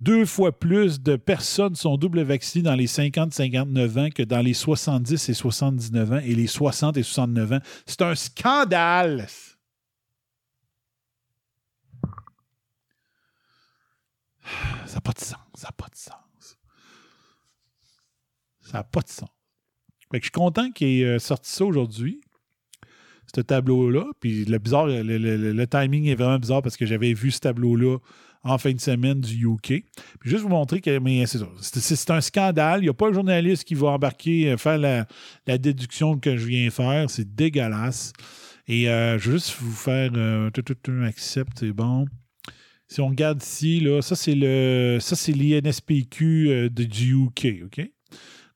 Deux fois plus de personnes sont double vaccinées dans les 50-59 ans que dans les 70 et 79 ans et les 60 et 69 ans. C'est un scandale! Ça n'a pas de sens. Ça n'a pas de sens. Ça n'a pas de sens. Fait que je suis content qu'il ait euh, sorti ça aujourd'hui, ce tableau-là. Puis le bizarre, le, le- timing est vraiment bizarre parce que j'avais vu ce tableau-là en fin de semaine du UK. Puis juste vous montrer que c'est un scandale. Il n'y a pas un journaliste qui va embarquer, euh, faire la, déduction que je viens faire. C'est dégueulasse. Et euh, je juste vous faire euh, accept, c'est bon. Si on regarde ici, ça c'est le ça c'est l'INSPQ euh, du UK, OK?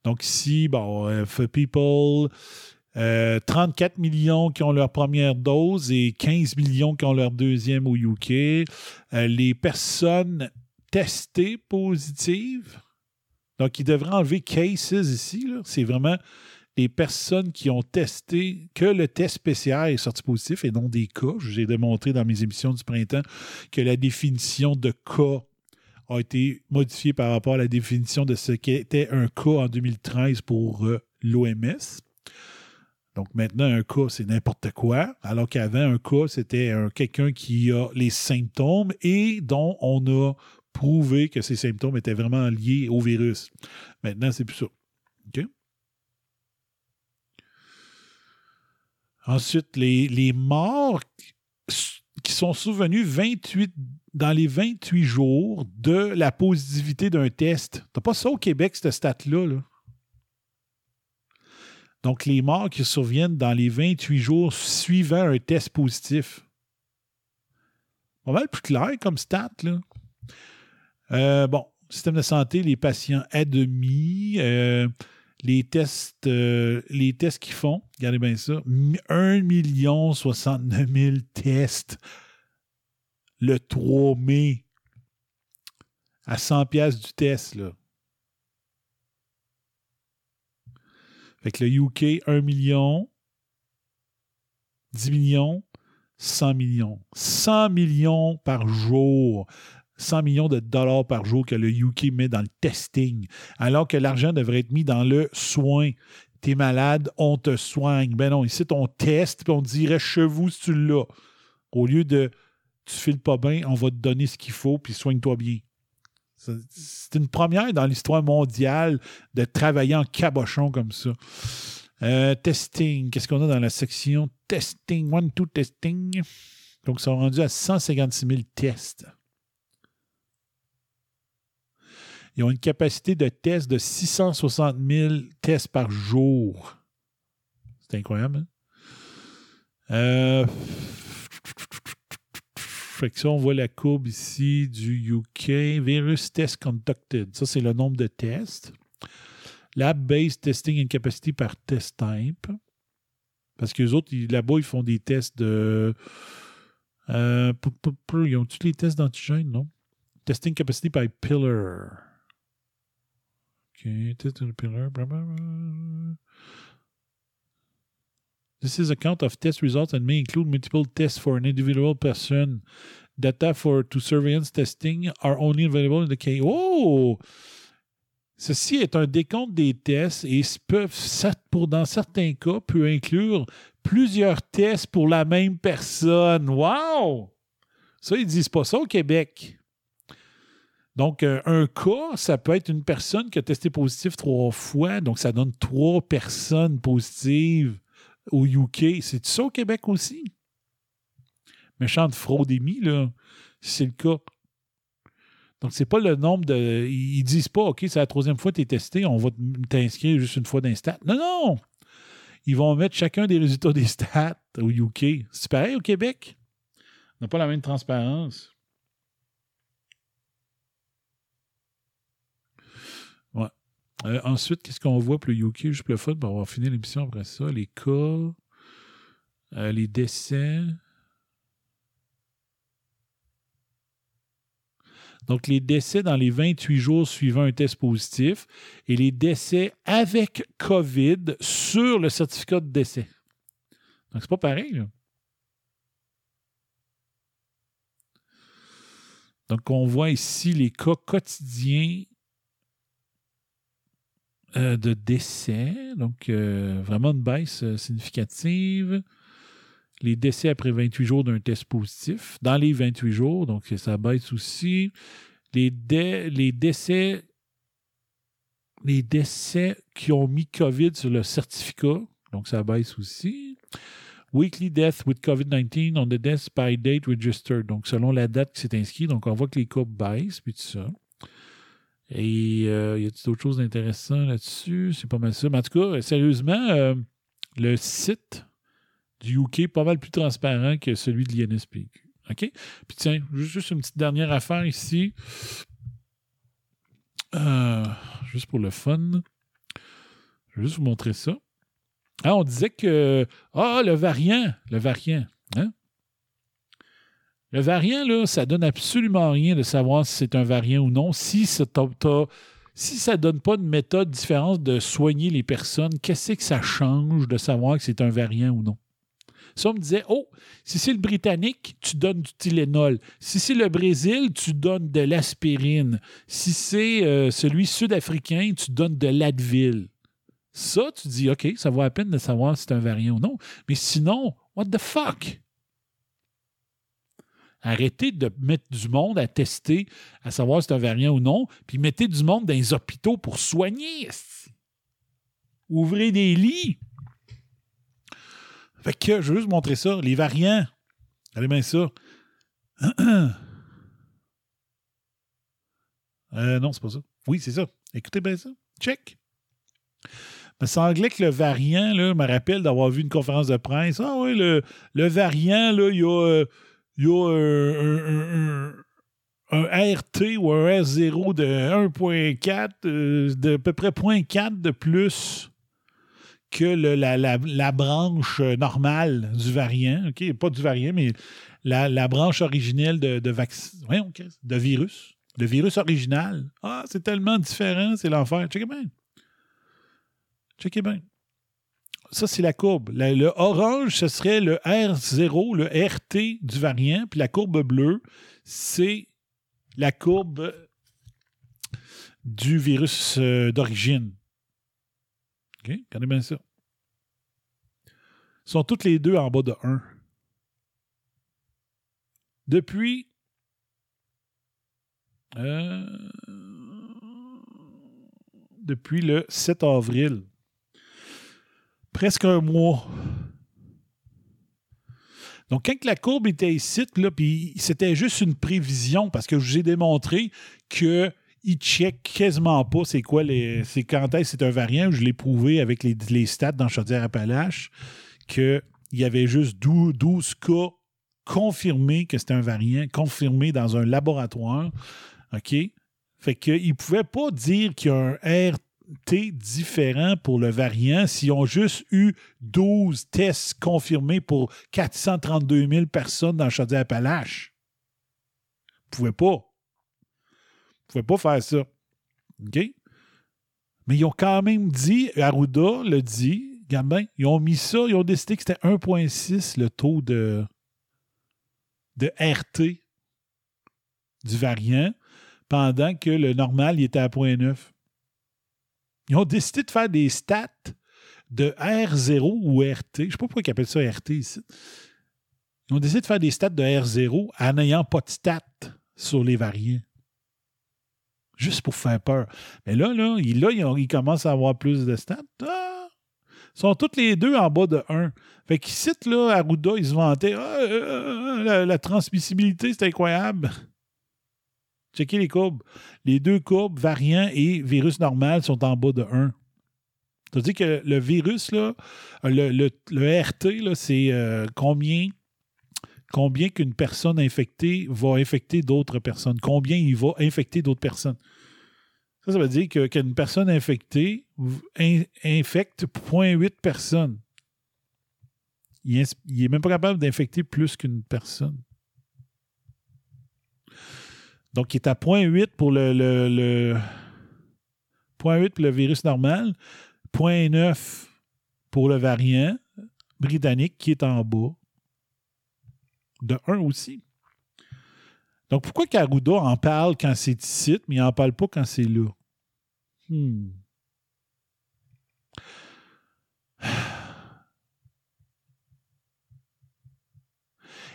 Donc ici, bon, for people, euh, 34 millions qui ont leur première dose et 15 millions qui ont leur deuxième au UK. Euh, les personnes testées positives, donc ils devraient enlever cases ici, c'est vraiment les personnes qui ont testé que le test PCR est sorti positif et non des cas. J'ai démontré dans mes émissions du printemps que la définition de cas a été modifiée par rapport à la définition de ce qu'était un cas en 2013 pour euh, l'OMS. Donc maintenant, un cas, c'est n'importe quoi, alors qu'avant, un cas, c'était un- quelqu'un qui a les symptômes et dont on a prouvé que ces symptômes étaient vraiment liés au virus. Maintenant, c'est plus ça. Ensuite, les, les morts qui sont survenus 28, dans les 28 jours de la positivité d'un test. T'as pas ça au Québec, cette stat-là. là? Donc, les morts qui surviennent dans les 28 jours suivant un test positif. Pas mal plus clair comme stat, là. Euh, bon, système de santé, les patients à demi, euh, les tests, euh, les tests qu'ils font, regardez bien ça, 1 million 69 000 tests le 3 mai à 100 pièces du test, là. Fait que le UK, 1 million, 10 millions, 100 millions. 100 millions par jour. 100 millions de dollars par jour que le UK met dans le testing, alors que l'argent devrait être mis dans le soin. T'es malade, on te soigne. Ben non, ici, on teste, puis on reste chez vous si tu l'as. Au lieu de tu files pas bien, on va te donner ce qu'il faut, puis soigne-toi bien. C'est une première dans l'histoire mondiale de travailler en cabochon comme ça. Euh, testing, qu'est-ce qu'on a dans la section testing, one, two testing? Donc, ils sont rendus à 156 000 tests. Ils ont une capacité de test de 660 000 tests par jour. C'est incroyable. hein? Euh, on voit la courbe ici du UK. Virus test conducted. Ça, c'est le nombre de tests. Lab-based testing and capacity par test type. Parce que les autres, là-bas, ils font des tests de. Euh, ils ont tous les tests d'antigènes, non? Testing capacity by pillar. OK, test pillar. This is a count of test results and may include multiple tests for an individual person. Data for to surveillance testing are only available in the case. Oh! Ceci est un décompte des tests et peuvent, dans certains cas, peut inclure plusieurs tests pour la même personne. Wow! Ça, ils disent pas ça au Québec. Donc, euh, un cas, ça peut être une personne qui a testé positif trois fois. Donc, ça donne trois personnes positives au UK. C'est ça au Québec aussi? Méchante fraudémie, là, si c'est le cas. Donc, c'est pas le nombre de. Ils disent pas, OK, c'est la troisième fois que tu es testé, on va t'inscrire juste une fois d'un stat. Non, non! Ils vont mettre chacun des résultats des stats au UK. C'est pareil au Québec? On n'a pas la même transparence. Euh, ensuite, qu'est-ce qu'on voit pour le UK? Juste pour le fun, on va finir l'émission après ça. Les cas, euh, les décès. Donc, les décès dans les 28 jours suivant un test positif et les décès avec COVID sur le certificat de décès. Donc, c'est pas pareil. là. Donc, on voit ici les cas quotidiens euh, de décès. Donc, euh, vraiment une baisse euh, significative. Les décès après 28 jours d'un test positif. Dans les 28 jours, donc ça baisse aussi. Les, dé- les décès les décès qui ont mis COVID sur le certificat, donc ça baisse aussi. Weekly death with COVID-19 on the death by date registered. Donc, selon la date qui s'est inscrite, donc on voit que les cas baissent, puis tout ça. Et euh, y a d'autres choses intéressantes là-dessus? C'est pas mal ça. Mais en tout cas, sérieusement, euh, le site du UK est pas mal plus transparent que celui de l'INSPQ. OK? Puis tiens, juste une petite dernière affaire ici. Euh, juste pour le fun. Je vais juste vous montrer ça. Ah, on disait que. Ah, le variant. Le variant. Hein? Le variant, là, ça donne absolument rien de savoir si c'est un variant ou non. Si ça si ça donne pas une méthode différente de soigner les personnes, qu'est-ce que ça change de savoir que c'est un variant ou non? Ça, on me disait, oh, si c'est le Britannique, tu donnes du Tylenol. Si c'est le Brésil, tu donnes de l'aspirine. Si c'est euh, celui sud-africain, tu donnes de l'Advil. Ça, tu dis, OK, ça vaut la peine de savoir si c'est un variant ou non. Mais sinon, what the fuck? Arrêtez de mettre du monde à tester, à savoir si c'est un variant ou non, puis mettez du monde dans les hôpitaux pour soigner. Ouvrez des lits. Fait que je veux juste montrer ça. Les variants. Regardez bien ça. Euh, non, c'est pas ça. Oui, c'est ça. Écoutez bien ça. Check. Il me semblait que le variant, là, me rappelle d'avoir vu une conférence de presse. Ah oui, le, le variant, là, il y a, euh, il y a un, un- un- RT ou un R0 de 1.4, euh, de à peu près 0.4 de plus que le- la, la- la branche normale du variant. Pas du variant, mais la, la branche originelle de, de Chris, de virus. Le virus original. Ah, c'est tellement différent, c'est l'enfer. Checkez bien. Checkez bien. Ça, c'est la courbe. Le orange, ce serait le R0, le RT du variant. Puis la courbe bleue, c'est la courbe du virus euh, d'origine. OK? Regardez bien ça. Ils sont toutes les deux en bas de 1. Depuis. euh, depuis le 7 avril. Presque un mois. Donc, quand la courbe était ici, c'était juste une prévision, parce que je vous ai démontré que il check quasiment pas c'est quoi. C'est quand est-ce que c'est un variant. Je l'ai prouvé avec les, les stats dans Chaudière-Appalaches qu'il y avait juste 12, 12 cas confirmés que c'était un variant, confirmés dans un laboratoire. OK? Fait qu'ils ne pouvaient pas dire qu'il y a un RT différent pour le variant s'ils ont juste eu 12 tests confirmés pour 432 000 personnes dans Chaudière-Appalaches. Ils ne pouvaient pas. Ils ne pouvaient pas faire ça. OK? Mais ils ont quand même dit, Arruda le dit, bien, ils ont mis ça, ils ont décidé que c'était 1,6 le taux de, de RT du variant, pendant que le normal, il était à 0,9. Ils ont décidé de faire des stats de R0 ou RT. Je ne sais pas pourquoi ils appellent ça RT ici. Ils ont décidé de faire des stats de R0 en n'ayant pas de stats sur les variants. Juste pour faire peur. Mais là, là, ils, là, ils, commencent à avoir plus de stats. Ah! Ils sont toutes les deux en bas de 1. Fait qu'ici, là, Arruda, ils se vantaient. Ah, euh, euh, la, la transmissibilité, c'est incroyable. Checkez les courbes. Les deux courbes, variant et virus normal, sont en bas de 1. C'est-à-dire que le virus, le, RT, c'est euh, combien, qu'une personne infectée va infecter d'autres personnes? Combien il va infecter d'autres personnes? Ça, ça veut dire qu'une personne infectée in- infecte 0.8 personnes. Il n'est même pas capable d'infecter plus qu'une personne. Donc, il est à 0.8 pour le, le, le 0.8 pour le virus normal, 0.9 pour le variant britannique qui est en bas. De 1 aussi. Donc, pourquoi Caruda en parle quand c'est ici, mais il n'en parle pas quand c'est là? Hmm.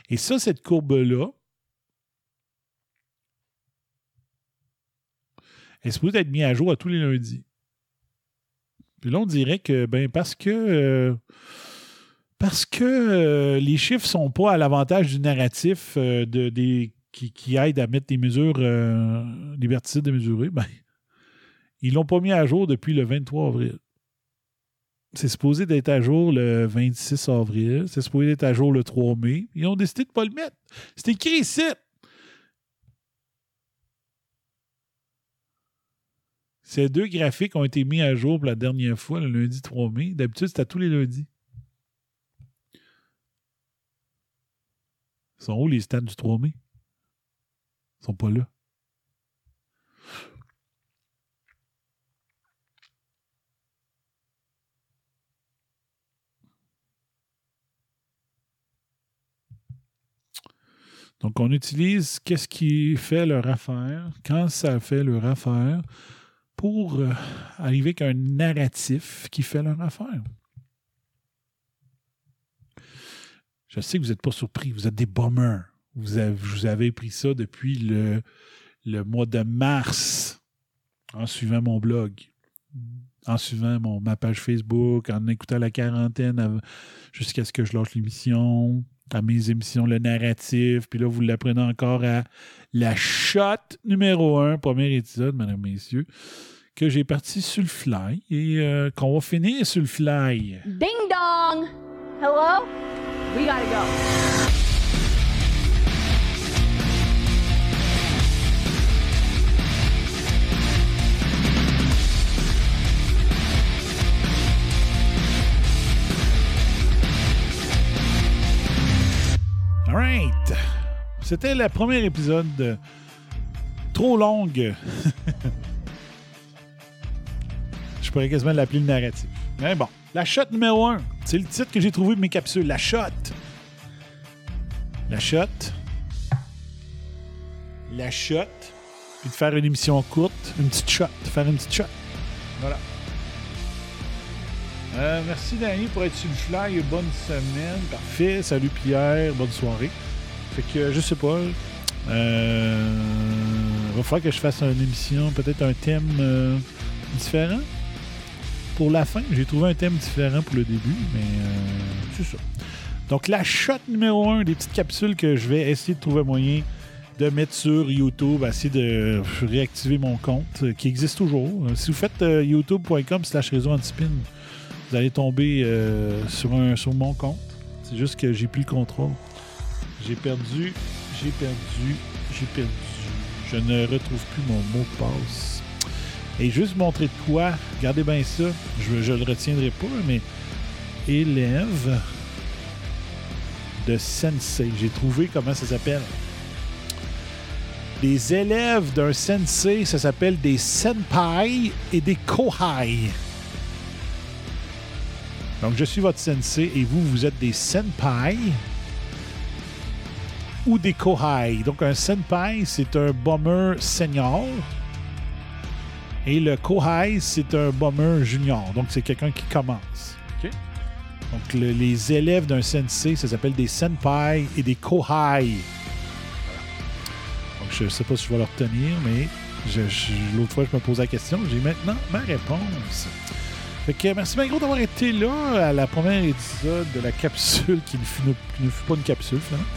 Et ça, cette courbe-là, est supposée être mise à jour à tous les lundis. Puis là, on dirait que, ben, parce que. euh, parce que euh, les chiffres sont pas à l'avantage du narratif euh, de, des, qui, qui aide à mettre des mesures liberticides démesurées, ben, ils l'ont pas mis à jour depuis le 23 avril. C'est supposé d'être à jour le 26 avril. C'est supposé d'être à jour le 3 mai. Ils ont décidé de ne pas le mettre. C'est écrit ici. Ces deux graphiques ont été mis à jour pour la dernière fois le lundi 3 mai. D'habitude, c'est à tous les lundis. Ils sont où les stats du 3 mai? Ils sont pas là. Donc, on utilise qu'est-ce qui fait leur affaire, quand ça fait leur affaire, pour euh, arriver avec un narratif qui fait leur affaire. Je sais que vous n'êtes pas surpris, vous êtes des bombers. Vous avez, pris ça depuis le, mois de mars en suivant mon blog, en suivant mon, ma page Facebook, en écoutant la quarantaine jusqu'à ce que je lâche l'émission, à mes émissions, le narratif, puis là, vous l'apprenez encore à la shot numéro un, premier épisode, mesdames, messieurs, que j'ai parti sur le fly et euh, qu'on va finir sur le fly. Ding dong! Hello? We gotta go. All right. C'était le premier épisode de trop longue. Je pourrais quasiment l'appeler le narratif. Mais bon, la shot numéro 1. C'est le titre que j'ai trouvé de mes capsules. La shot. La shot. La shot. Puis de faire une émission courte. Une petite shot. Faire une petite shot. Voilà. Euh, merci Danny pour être sur le fly. Bonne semaine. Parfait. Salut Pierre. Bonne soirée. Fait que je sais pas. Euh, va falloir que je fasse une émission, peut-être un thème euh, différent. Pour la fin, j'ai trouvé un thème différent pour le début, mais euh, c'est ça. Donc la shot numéro 1, des petites capsules que je vais essayer de trouver moyen de mettre sur YouTube, essayer de réactiver mon compte, euh, qui existe toujours. Euh, Si vous faites euh, youtube.com slash réseau antispin, vous allez tomber euh, sur, un, sur mon compte. C'est juste que j'ai plus le contrôle. J'ai perdu, j'ai perdu, j'ai perdu. Je ne retrouve plus mon mot de passe. Et juste montrer de quoi, regardez bien ça, je ne le retiendrai pas, mais élève de sensei. J'ai trouvé comment ça s'appelle. Les élèves d'un sensei, ça s'appelle des senpai et des kohai. Donc, je suis votre sensei et vous, vous êtes des senpai ou des kohai. Donc, un senpai, c'est un bomber senior. Et le kohai, c'est un bomber junior. Donc, c'est quelqu'un qui commence. Donc, le- les élèves d'un sensei, ça s'appelle des senpai et des kohai. Donc, je ne sais pas si je vais le retenir, mais l'autre fois, je me posais la question. J'ai maintenant ma réponse. Merci bien gros d'avoir été là à la première épisode de la capsule qui ne fut, pas une capsule finalement.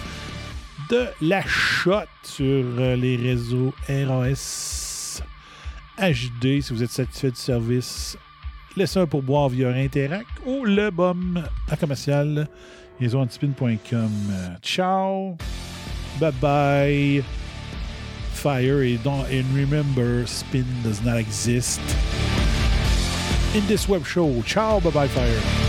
De la shot sur euh, les réseaux RAS HD. Si vous êtes satisfait du service, laissez un pourboire via Interac ou le bum à commercial. Euh, Ciao. Bye bye. Fire et and remember spin does not exist in this web show. Ciao, bye bye, Fire.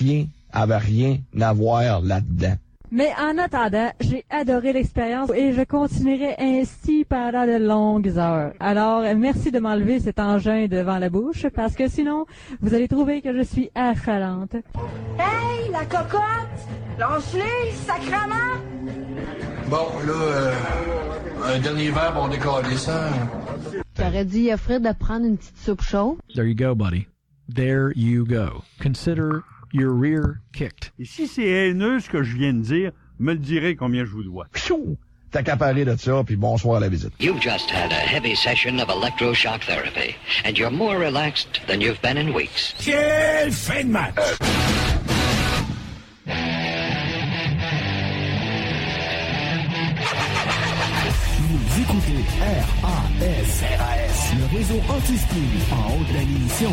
Chien avait rien à voir là-dedans. Mais en attendant, j'ai adoré l'expérience et je continuerai ainsi pendant de longues heures. Alors, merci de m'enlever cet engin devant la bouche parce que sinon, vous allez trouver que je suis affalante. Hey, la cocotte! Lance-les, sacrement! Bon, là, euh, un dernier verre pour décoller ça. T'aurais dit à Fred de prendre une petite soupe chaude? There you go, buddy. There you go. Consider your rear kicked. Et si c'est haineux ce que je viens de dire, me le direz combien je vous dois. Pfiou! T'as qu'à parler de ça, puis bonsoir à la visite. You've just had a heavy session of electroshock therapy, and you're more relaxed than you've been in weeks. Quelle fin de match! Vous écoutez RAS, RAS, le réseau anti-spin en haute de l'émission.